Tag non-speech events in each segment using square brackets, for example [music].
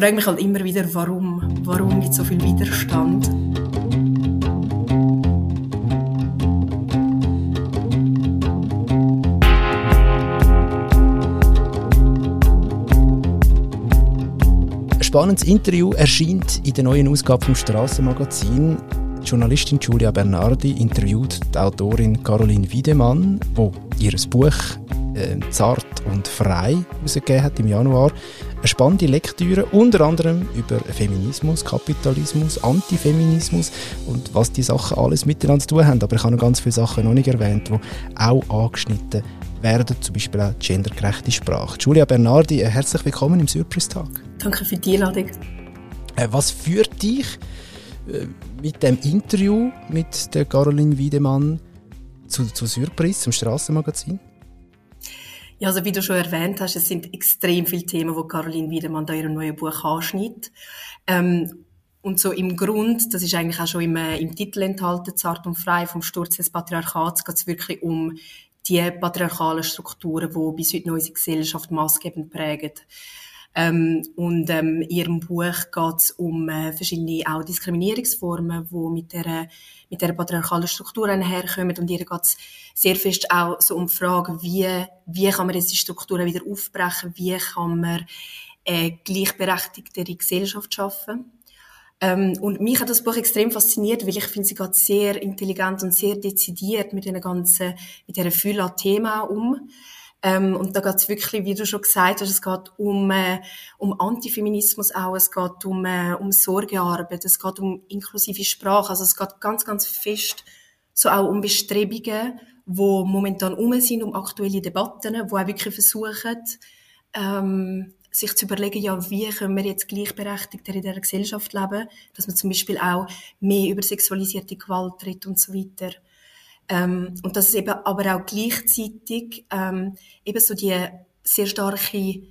frage mich halt immer wieder, warum, warum gibt so viel Widerstand? spannendes Interview erscheint in der neuen Ausgabe vom Strassenmagazin. Die Journalistin Julia Bernardi interviewt die Autorin Caroline Wiedemann, die ihr Buch äh, Zart und frei herausgegeben hat im Januar. Eine spannende Lektüre, unter anderem über Feminismus, Kapitalismus, Antifeminismus und was die Sachen alles miteinander zu tun haben. Aber ich habe noch ganz viele Sachen noch nicht erwähnt, die auch angeschnitten werden, zum Beispiel auch gendergerechte Sprache. Julia Bernardi, äh, herzlich willkommen im Surprise-Tag. Danke für die Einladung. Äh, was führt dich äh, mit dem Interview mit der Caroline Wiedemann zu, zu Surprise, zum Strassenmagazin? Ja, also wie du schon erwähnt hast, es sind extrem viele Themen, die Caroline Wiedemann da ihrem neuen Buch anschneidet. Ähm, und so im Grund, das ist eigentlich auch schon im, äh, im Titel enthalten, Zart und frei vom Sturz des Patriarchats, geht es wirklich um die patriarchalen Strukturen, die bis heute unsere Gesellschaft maßgebend prägen. Ähm, und ähm, in ihrem Buch geht es um äh, verschiedene auch Diskriminierungsformen, die mit der, mit der patriarchalen Struktur herkommen. Und ihr geht es sehr fest auch so um die Frage, wie, wie kann man diese Strukturen wieder aufbrechen, wie kann man eine gleichberechtigtere Gesellschaft schaffen. Ähm, und mich hat das Buch extrem fasziniert, weil ich finde, sie geht sehr intelligent und sehr dezidiert mit einer ganzen, mit dieser Fülle an Themen um. Ähm, und da geht es wirklich, wie du schon gesagt hast, es geht um, äh, um Antifeminismus auch, es geht um, äh, um Sorgearbeit, es geht um inklusive Sprache, also es geht ganz, ganz fest so auch um Bestrebungen, wo momentan um sind, um aktuelle Debatten, wo auch wirklich versuchen, ähm, sich zu überlegen, ja, wie können wir jetzt gleichberechtigter in dieser Gesellschaft leben, dass man zum Beispiel auch mehr über sexualisierte Gewalt redet und so weiter. Ähm, und dass es eben aber auch gleichzeitig ähm, eben so die sehr starke,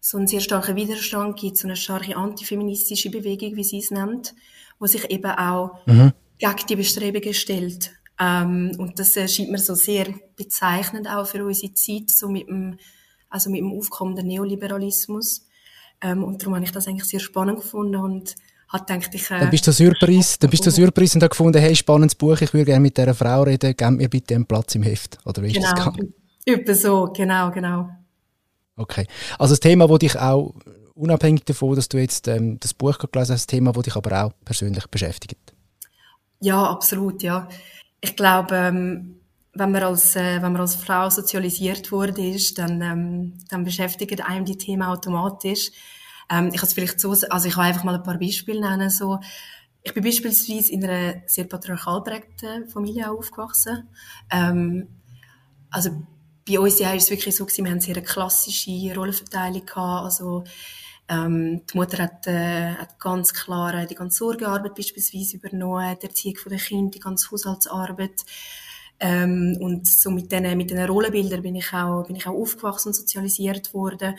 so einen sehr starken Widerstand gibt, so eine starke antifeministische Bewegung, wie sie es nennt, wo sich eben auch mhm. gegen die Bestrebungen stellt. Ähm, und das erscheint mir so sehr bezeichnend auch für unsere Zeit, so mit dem, also mit dem aufkommenden Neoliberalismus. Ähm, und darum habe ich das eigentlich sehr spannend gefunden und hat gedacht, ich... Äh, dann bist du Surprise, dann bist du Surprise und hast gefunden, hey, spannendes Buch, ich würde gerne mit dieser Frau reden, gib mir bitte einen Platz im Heft. Oder wie ist genau, das gegangen? Über so, genau, genau. Okay. Also das Thema, das dich auch, unabhängig davon, dass du jetzt ähm, das Buch gelesen hast, das Thema, das dich aber auch persönlich beschäftigt. Ja, absolut, ja. Ich glaube, ähm, wenn man als, äh, wenn man als Frau sozialisiert wurde, dann, ähm, dann beschäftigen einem die Themen automatisch. Ähm, ich kann es vielleicht so, also ich kann einfach mal ein paar Beispiele nennen. So, ich bin beispielsweise in einer sehr patriarchal prägten Familie aufgewachsen. Ähm, also bei uns ja, ist es wirklich so gewesen, wir haben sehr eine klassische Rollenverteilung gehabt. Also ähm, die Mutter hat, äh, hat ganz klar die ganze Sorgearbeit beispielsweise übernommen, die Erziehung der Kinder, die ganze Haushaltsarbeit. Ähm, und so mit diesen mit den Rollenbildern bin ich auch bin ich auch aufgewachsen und sozialisiert worden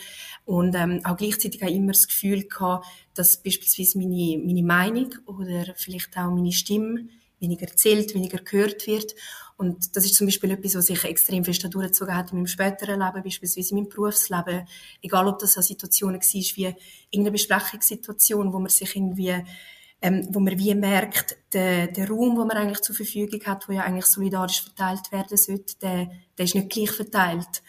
und ähm, auch gleichzeitig auch immer das Gefühl gehabt, dass beispielsweise meine meine Meinung oder vielleicht auch meine Stimme weniger zählt, weniger gehört wird. Und das ist zum Beispiel etwas, was sich extrem fest durchgezogen hat in meinem späteren Leben, beispielsweise in meinem Berufsleben. Egal, ob das eine Situation war wie irgendeine Besprechungssituation, wo man sich irgendwie ähm, wo man wie merkt, der, der Raum, den man eigentlich zur Verfügung hat, wo ja eigentlich solidarisch verteilt werden sollte, der, der ist nicht gleich verteilt.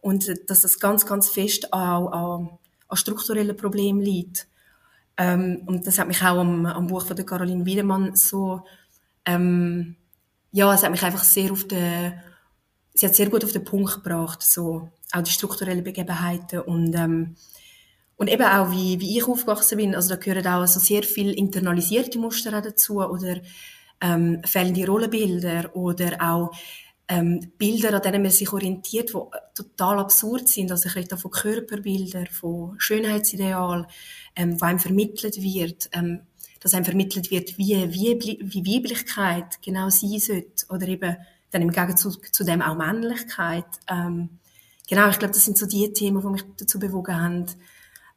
Und äh, dass das ganz, ganz fest auch an, an strukturellen Problemen liegt. Ähm, und das hat mich auch am, am Buch von der Caroline Wiedemann so, ähm, ja, es hat mich einfach sehr auf den, sie hat sehr gut auf den Punkt gebracht, so, auch die strukturellen Begebenheiten und, ähm, und eben auch, wie, wie ich aufgewachsen bin, also da gehören auch so sehr viel internalisierte Muster dazu oder ähm, fehlende Rollenbilder oder auch ähm, Bilder, an denen man sich orientiert, die total absurd sind. Also ich rede da von Körperbildern, von Schönheitsideal, ähm, wo einem vermittelt wird, ähm, dass einem vermittelt wird, wie, wie, wie Weiblichkeit genau sein sollte oder eben dann im Gegenzug zu dem auch Männlichkeit. Ähm, genau, ich glaube, das sind so die Themen, die mich dazu bewogen haben,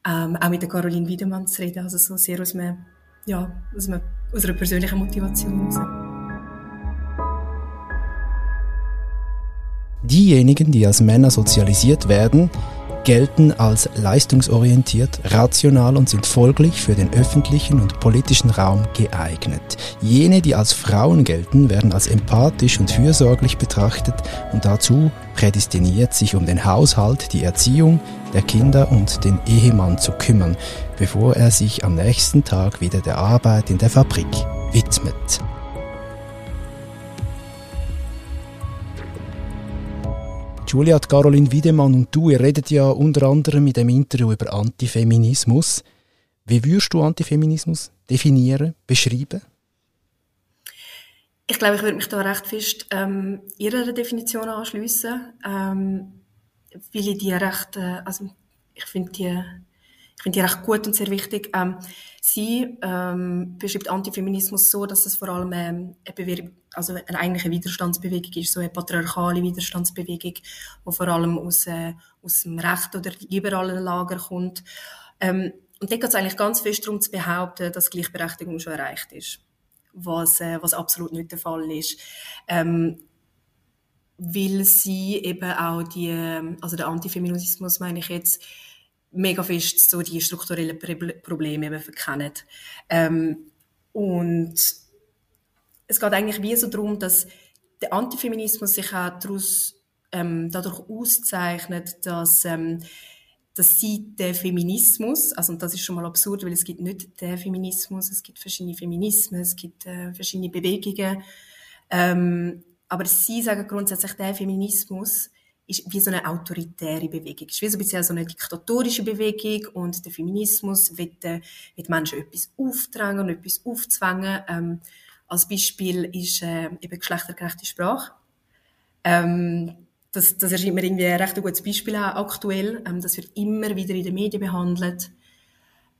ähm, auch mit der Caroline Wiedemann zu reden, also so sehr aus, einem, ja, aus, einem, aus einer persönlichen Motivation heraus. Diejenigen, die als Männer sozialisiert werden, gelten als leistungsorientiert, rational und sind folglich für den öffentlichen und politischen Raum geeignet. Jene, die als Frauen gelten, werden als empathisch und fürsorglich betrachtet und dazu prädestiniert, sich um den Haushalt, die Erziehung der Kinder und den Ehemann zu kümmern, bevor er sich am nächsten Tag wieder der Arbeit in der Fabrik widmet. Julia, Caroline Wiedemann und du, ihr redet ja unter anderem in dem Interview über Antifeminismus. Wie würdest du Antifeminismus definieren, beschreiben? Ich glaube, ich würde mich da recht fest ähm, ihrer Definition anschließen, ähm, weil ich die recht, äh, also ich finde die, ich finde die recht gut und sehr wichtig. Ähm, sie ähm, beschreibt Antifeminismus so, dass es vor allem ähm, eine, Bewegung, also eine eigentliche Widerstandsbewegung ist, so eine patriarchale Widerstandsbewegung, die vor allem aus, äh, aus dem rechten oder liberalen Lager kommt. Ähm, und da geht es eigentlich ganz fest darum zu behaupten, dass Gleichberechtigung schon erreicht ist was, äh, was absolut nicht der Fall ist. Ähm, weil sie eben auch die, also der Antifeminismus meine ich jetzt, mega fest so die strukturellen Probleme eben verkennen. Ähm, und es geht eigentlich wie so darum, dass der Antifeminismus sich auch daraus, ähm, dadurch auszeichnet, dass ähm, dass sie der Feminismus, also und das ist schon mal absurd, weil es gibt nicht der Feminismus, es gibt verschiedene Feminismen, es gibt äh, verschiedene Bewegungen, ähm, aber sie sagen grundsätzlich, der Feminismus ist wie so eine autoritäre Bewegung, ist wie so ein bisschen so eine diktatorische Bewegung und der Feminismus wird, äh, wird Menschen etwas aufdrängen und etwas aufzwängen. Ähm, als Beispiel ist äh, eben geschlechtergerechte Sprache. Ähm, das, das erscheint mir irgendwie ein recht gutes Beispiel auch aktuell. Ähm, das wird immer wieder in den Medien behandelt,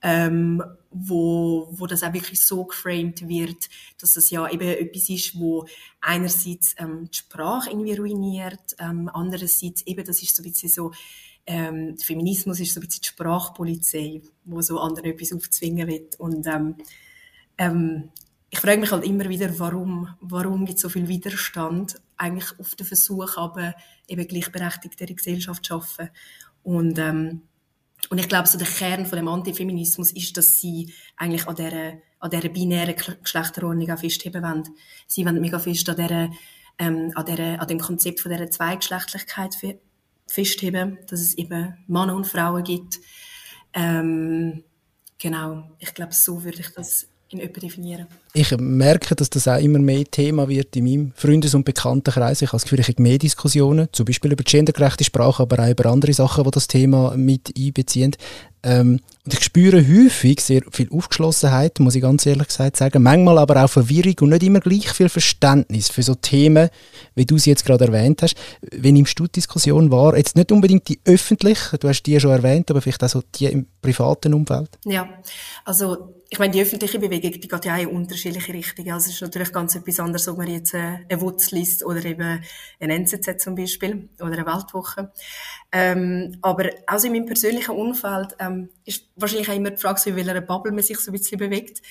ähm, wo, wo das auch wirklich so geframed wird, dass es ja eben etwas ist, wo einerseits ähm, die Sprache irgendwie ruiniert, ähm, andererseits eben, das ist so ein bisschen so, ähm, Feminismus ist so ein bisschen die Sprachpolizei, wo so anderen etwas aufzwingen wird. Und ähm, ähm, ich frage mich halt immer wieder, warum, warum gibt es so viel Widerstand eigentlich auf den Versuch, aber eben gleichberechtigte Gesellschaft schaffen. Und, ähm, und ich glaube, so der Kern von dem Antifeminismus ist, dass sie eigentlich an dieser, an dieser binären Geschlechterordnung auch festheben wollen. Sie wollen mega fest an, dieser, ähm, an, dieser, an dem Konzept von dieser Zweigeschlechtlichkeit festheben, dass es eben Männer und Frauen gibt. Ähm, genau, ich glaube, so würde ich das in etwa definieren. Ich merke, dass das auch immer mehr Thema wird in meinem Freundes- und Bekanntenkreis. Ich habe das Gefühl, ich habe mehr Diskussionen, zum Beispiel über gendergerechte Sprache, aber auch über andere Sachen, die das Thema mit einbeziehen. Ähm, und ich spüre häufig sehr viel Aufgeschlossenheit, muss ich ganz ehrlich gesagt sagen. Manchmal aber auch Verwirrung und nicht immer gleich viel Verständnis für so Themen, wie du sie jetzt gerade erwähnt hast. Wenn im Studiendiskussion war, jetzt nicht unbedingt die öffentliche, du hast die schon erwähnt, aber vielleicht auch so die im privaten Umfeld. Ja, also ich meine, die öffentliche Bewegung, die geht ja auch in unterschiedliche Richtungen. Also es ist natürlich ganz etwas anderes, ob man jetzt äh, eine WUTS liest oder eben ein NZZ zum Beispiel oder eine Weltwoche. Ähm, aber also in meinem persönlichen Umfeld ähm, ist wahrscheinlich auch immer die Frage, in welcher Bubble man sich so ein bisschen bewegt.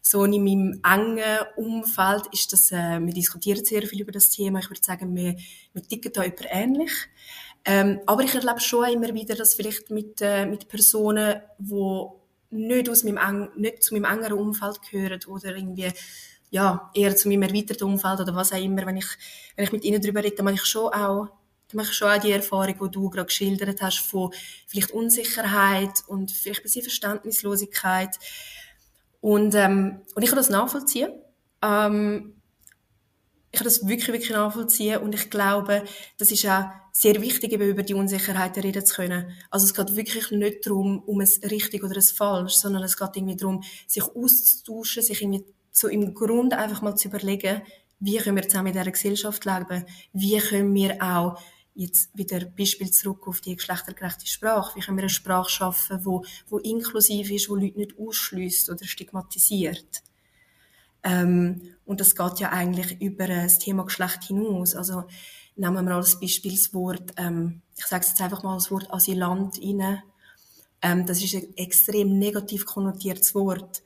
So in meinem engen Umfeld ist das, äh, wir diskutieren sehr viel über das Thema. Ich würde sagen, wir, wir ticken da über ähnlich. Ähm, aber ich erlebe schon immer wieder, dass vielleicht mit, äh, mit Personen, die nicht, aus meinem, nicht zu meinem engeren Umfeld gehören oder irgendwie ja, eher zu meinem erweiterten Umfeld oder was auch immer, wenn ich, wenn ich mit ihnen darüber rede, dann mache ich schon auch, dann mache ich schon auch die Erfahrung, die du gerade geschildert hast, von vielleicht Unsicherheit und vielleicht ein bisschen Verständnislosigkeit. Und, ähm, und ich kann das nachvollziehen. Ähm, ich kann das wirklich, wirklich nachvollziehen und ich glaube, das ist auch sehr wichtig, eben über die Unsicherheiten reden zu können. Also es geht wirklich nicht darum, um ein richtig oder ein falsch, sondern es geht irgendwie darum, sich auszutauschen, sich irgendwie so im Grunde einfach mal zu überlegen, wie können wir zusammen in dieser Gesellschaft leben, wie können wir auch jetzt wieder Beispiel zurück auf die geschlechtergerechte Sprache. Wie können wir eine Sprache schaffen, wo, wo inklusiv ist, wo Leute nicht ausschließt oder stigmatisiert? Ähm, und das geht ja eigentlich über das Thema Geschlecht hinaus. Also nehmen wir als Beispiel das Wort, ähm, ich sage jetzt einfach mal das Wort Asylant rein. Ähm, das ist ein extrem negativ konnotiertes Wort,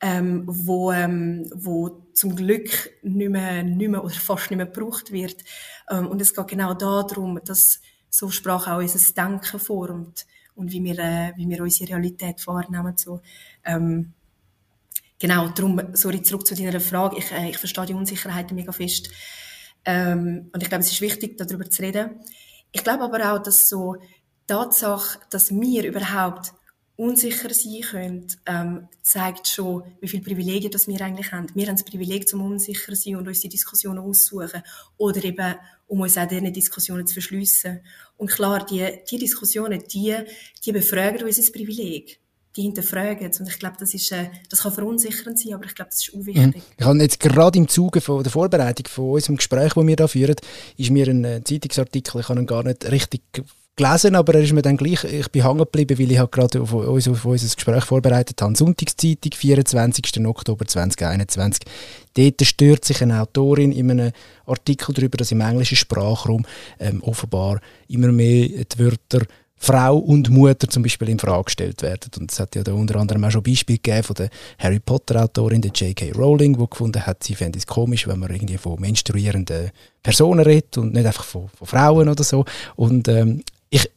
ähm, wo, ähm, wo zum Glück nicht mehr, nicht mehr oder fast nicht mehr gebraucht wird. Ähm, und es geht genau darum, dass so Sprache auch unser Denken formt und wie wir, äh, wie wir unsere Realität wahrnehmen. So. Ähm, genau, darum, sorry, zurück zu deiner Frage. Ich, äh, ich verstehe die Unsicherheiten mega fest. Ähm, und ich glaube, es ist wichtig, darüber zu reden. Ich glaube aber auch, dass so die Tatsache, dass wir überhaupt unsicher sein können, ähm, zeigt schon, wie viele Privilegien das wir eigentlich haben. Wir haben das Privileg, zum unsicher zu sein und uns die Diskussionen aussuchen. Oder eben, um uns auch diese Diskussionen zu verschliessen. Und klar, die, die Diskussionen, die, die befragen unser Privileg. Die hinterfragen. Und ich glaube, das, ist, äh, das kann verunsichernd sein, aber ich glaube, das ist auch wichtig. Mhm. Ich habe jetzt gerade im Zuge von der Vorbereitung von unserem Gespräch, das wir da führen, ist mir ein äh, Zeitungsartikel, ich habe ihn gar nicht richtig gelesen, aber er ist mir dann gleich, ich bin hängen geblieben, weil ich halt gerade auf, uns, auf unser Gespräch vorbereitet habe. Sonntagszeitung, 24. Oktober 2021. Dort stört sich eine Autorin in einem Artikel darüber, dass im englischen Sprachraum ähm, offenbar immer mehr die Wörter Frau und Mutter zum Beispiel in Frage gestellt werden. Und es hat ja da unter anderem auch schon Beispiele gegeben von der Harry Potter Autorin, der J.K. Rowling, die gefunden hat, sie fände es komisch, wenn man irgendwie von menstruierenden Personen redet und nicht einfach von, von Frauen oder so. Und ähm, ich,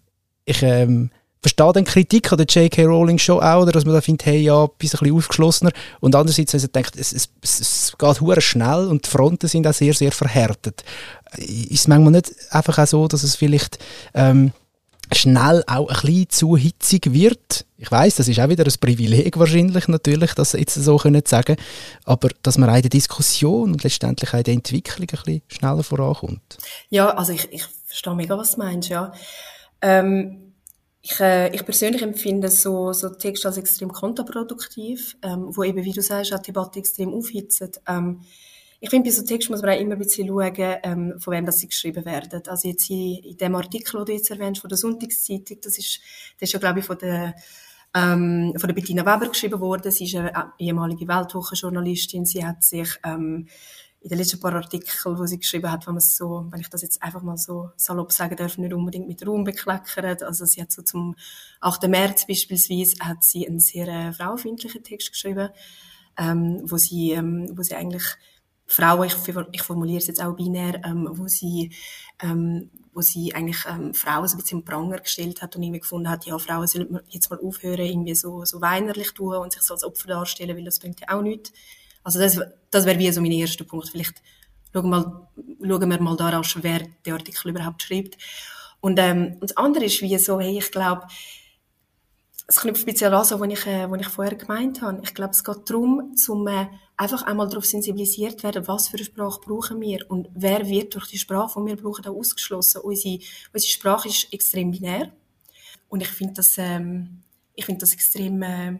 ich ähm, verstehe dann Kritik an der J.K. Rowling schon auch, oder, dass man da findet, hey, ja, ein bisschen aufgeschlossener. Und andererseits, man denkt, es, es, es geht hure schnell und die Fronten sind auch sehr, sehr verhärtet. Ist es manchmal nicht einfach auch so, dass es vielleicht ähm, schnell auch ein bisschen zu hitzig wird? Ich weiß, das ist auch wieder ein Privileg wahrscheinlich natürlich, das jetzt so können sagen, aber dass man auch in der Diskussion und letztendlich auch in der Entwicklung ein bisschen schneller vorankommt. Ja, also ich, ich verstehe mega, was du meinst, ja. Ähm, ich, äh, ich persönlich empfinde so, so Texte als extrem kontraproduktiv, ähm, wo eben, wie du sagst, auch die Debatte extrem aufhitzen. Ähm, ich finde, bei so Texten muss man auch immer ein bisschen schauen, ähm, von wem das sie geschrieben werden. Also jetzt hier in dem Artikel, den du jetzt erwähnst, von der Sonntagszeitung, das ist, das ist ja, glaube ich, von der, ähm, von der Bettina Weber geschrieben worden. Sie ist eine ehemalige Weltwochenjournalistin. Sie hat sich, ähm, in den letzten paar Artikeln, die sie geschrieben hat, wenn man so, wenn ich das jetzt einfach mal so salopp sagen darf, nicht unbedingt mit Ruhm bekleckert. Also sie hat so zum 8. März beispielsweise hat sie einen sehr äh, frauenfeindlichen Text geschrieben, ähm, wo sie, ähm, wo sie eigentlich Frauen, ich, ich formuliere es jetzt auch binär, ähm, wo sie, ähm, wo sie eigentlich ähm, Frauen so ein bisschen Pranger gestellt hat und irgendwie gefunden hat, ja, Frauen sollen jetzt mal aufhören, irgendwie so, so weinerlich tun und sich so als Opfer darstellen, weil das bringt ja auch nichts. Also das, das wäre wie so mein erster Punkt. Vielleicht schauen, mal, schauen wir mal darauf, wer den Artikel überhaupt schreibt. Und, ähm, und das andere ist wie so, hey, ich glaube, es knüpft speziell an, so, was ich, äh, ich vorher gemeint habe. Ich glaube, es geht darum, zum äh, einfach einmal darauf sensibilisiert werden, was für eine Sprache brauchen wir und wer wird durch die Sprache, die wir brauchen, auch ausgeschlossen. Unsere, unsere Sprache ist extrem binär und ich finde das, ähm, ich finde das extrem äh,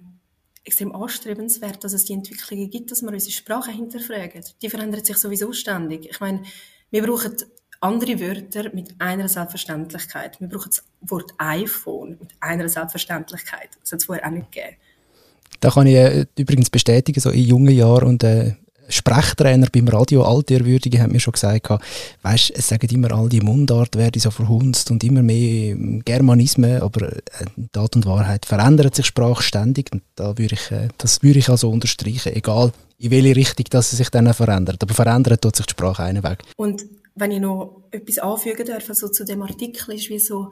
extrem anstrebenswert, dass es die Entwicklungen gibt, dass wir unsere Sprache hinterfragen. Die verändert sich sowieso ständig. Ich meine, wir brauchen andere Wörter mit einer Selbstverständlichkeit. Wir brauchen das Wort iPhone mit einer Selbstverständlichkeit. Das hat es vorher auch nicht gegeben. Da kann ich äh, übrigens bestätigen, so in jungen Jahren und äh, Sprechtrainer beim Radio, Altehrwürdige, haben mir schon gesagt, weißt, es sagen immer all die Mundart werde so verhunzt und immer mehr Germanismen, aber äh, Tat und Wahrheit verändert sich Sprache ständig und da würde ich, äh, das würde ich also unterstreichen, egal in welche Richtung dass es sich dann verändert, aber verändert tut sich die Sprache einen Weg. Und wenn ich noch etwas anfügen darf, also zu dem Artikel ist wie so,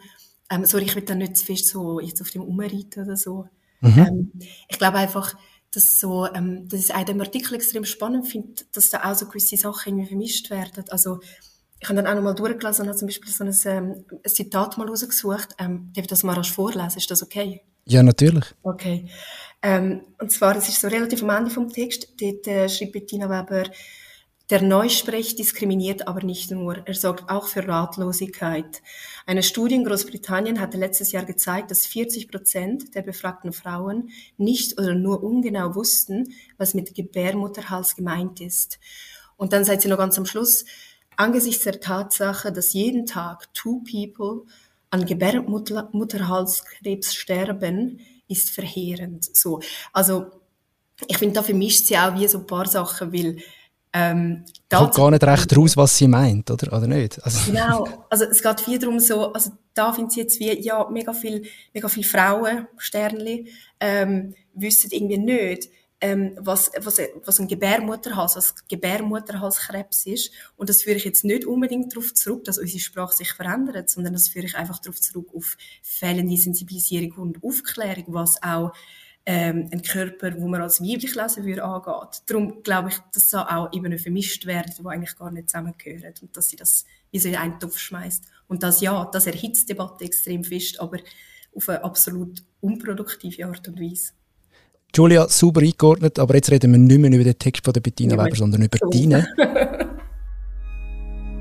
ähm, sorry, ich will da nicht zu fest so jetzt auf dem umreiten oder so. Mhm. Ähm, ich glaube einfach, dass so, ähm, dass ich auch dem Artikel extrem spannend finde, dass da auch so gewisse Sachen irgendwie vermischt werden. Also, ich habe dann auch nochmal durchgelesen und habe zum Beispiel so ein, ähm, ein Zitat mal rausgesucht. Ähm, darf ich das mal rasch vorlesen? Ist das okay? Ja, natürlich. Okay. Ähm, und zwar, es ist so relativ am Ende vom Text, dort äh, schreibt Bettina Weber, der Neusprech diskriminiert aber nicht nur, er sorgt auch für Ratlosigkeit. Eine Studie in Großbritannien hatte letztes Jahr gezeigt, dass 40 Prozent der befragten Frauen nicht oder nur ungenau wussten, was mit Gebärmutterhals gemeint ist. Und dann seid ihr noch ganz am Schluss, angesichts der Tatsache, dass jeden Tag two people an Gebärmutterhalskrebs sterben, ist verheerend. So. Also, ich finde, da vermischt sie auch wie so ein paar Sachen, weil ähm, Kommt gar nicht recht raus, was sie meint, oder, oder nicht? Also. Genau, also es geht viel darum so, also da findet sie jetzt wie, ja, mega viel, mega viel Frauen, Sternli, ähm, wissen irgendwie nicht, ähm, was, was, was ein Gebärmutterhals, was Gebärmutterhalskrebs ist. Und das führe ich jetzt nicht unbedingt darauf zurück, dass unsere Sprache sich verändert, sondern das führe ich einfach darauf zurück auf fehlende Sensibilisierung und Aufklärung, was auch ähm, ein Körper, wo man als weiblich lesen würde, angeht. Darum glaube ich, dass da auch Ebenen vermischt werden, die eigentlich gar nicht zusammengehören und dass sie das wie so in einen Topf schmeißt. Und das ja, das erhitzt die Debatte extrem fest, aber auf eine absolut unproduktive Art und Weise. Julia, super eingeordnet, aber jetzt reden wir nicht mehr über den Text von der Bettina Weber, sondern über so. deinen. [laughs]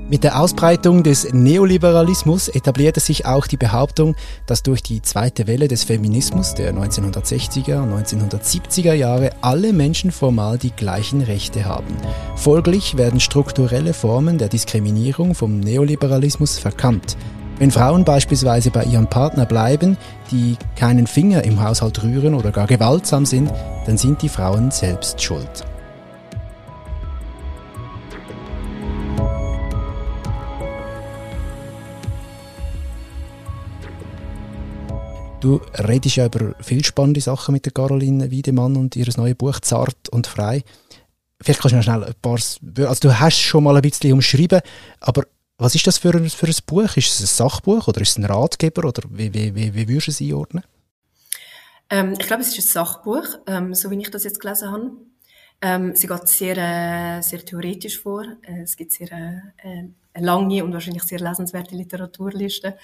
Mit der Ausbreitung des Neoliberalismus etablierte sich auch die Behauptung, dass durch die zweite Welle des Feminismus der 1960er und 1970er Jahre alle Menschen formal die gleichen Rechte haben. Folglich werden strukturelle Formen der Diskriminierung vom Neoliberalismus verkannt. Wenn Frauen beispielsweise bei ihrem Partner bleiben, die keinen Finger im Haushalt rühren oder gar gewaltsam sind, dann sind die Frauen selbst schuld. Du redest ja über viel spannende Sachen mit der Caroline Wiedemann und ihr neues Buch Zart und Frei. Vielleicht kannst du noch schnell ein paar, also du hast schon mal ein bisschen umschrieben, aber was ist das für ein, für ein Buch? Ist es ein Sachbuch oder ist es ein Ratgeber oder wie, wie, wie, wie würdest du es einordnen? Ähm, ich glaube, es ist ein Sachbuch, ähm, so wie ich das jetzt gelesen habe. Ähm, sie geht sehr, äh, sehr theoretisch vor. Äh, es gibt sehr äh, eine lange und wahrscheinlich sehr lesenswerte Literaturliste.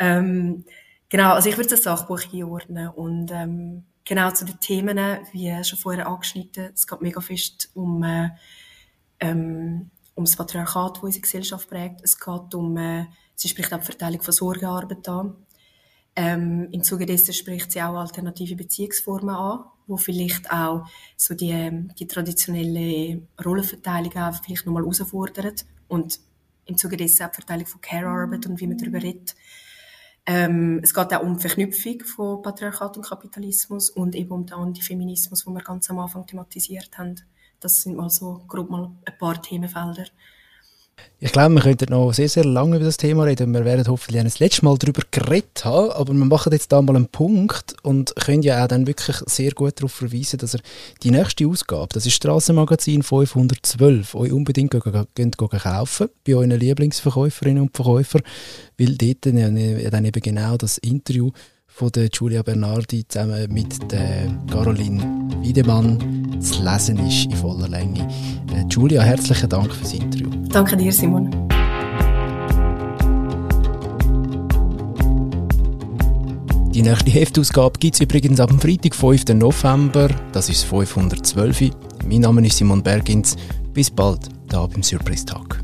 Ähm, genau, also ich würde ein Sachbuch einordnen und ähm, genau zu den Themen, wie schon vorher angeschnitten, es geht mega fest um äh, ähm, um das Patriarchat, das unsere Gesellschaft prägt. Es geht um, äh, sie spricht auch die Verteilung von Sorgearbeit an. Ähm, Im Zuge dessen spricht sie auch alternative Beziehungsformen an, wo vielleicht auch so die, ähm, die traditionelle Rollenverteilung auch vielleicht nochmal herausfordert. Und im Zuge dessen auch die Verteilung von Care-Arbeit und wie man darüber redet. Ähm, es geht auch um die Verknüpfung von Patriarchat und Kapitalismus und eben um den Antifeminismus, den wir ganz am Anfang thematisiert haben. Das sind mal so grob mal ein paar Themenfelder. Ich glaube, wir könnten noch sehr, sehr lange über das Thema reden. Wir werden hoffentlich ein letztes Mal darüber geredet haben, aber wir machen jetzt da mal einen Punkt und können ja auch dann wirklich sehr gut darauf verweisen, dass ihr die nächste Ausgabe, das ist Strassenmagazin 512, euch unbedingt könnt kaufen bei euren Lieblingsverkäuferinnen und Verkäufern, weil dort dann eben genau das Interview von der Giulia Bernardi zusammen mit der Caroline Wiedemann zu lesen ist in voller Länge. Äh, Giulia, herzlichen Dank fürs Interview. Danke dir, Simon. Die nächste Heftausgabe gibt es übrigens am Freitag, 5. November. Das ist 512. Mein Name ist Simon Bergins. Bis bald, da beim Surprise Talk.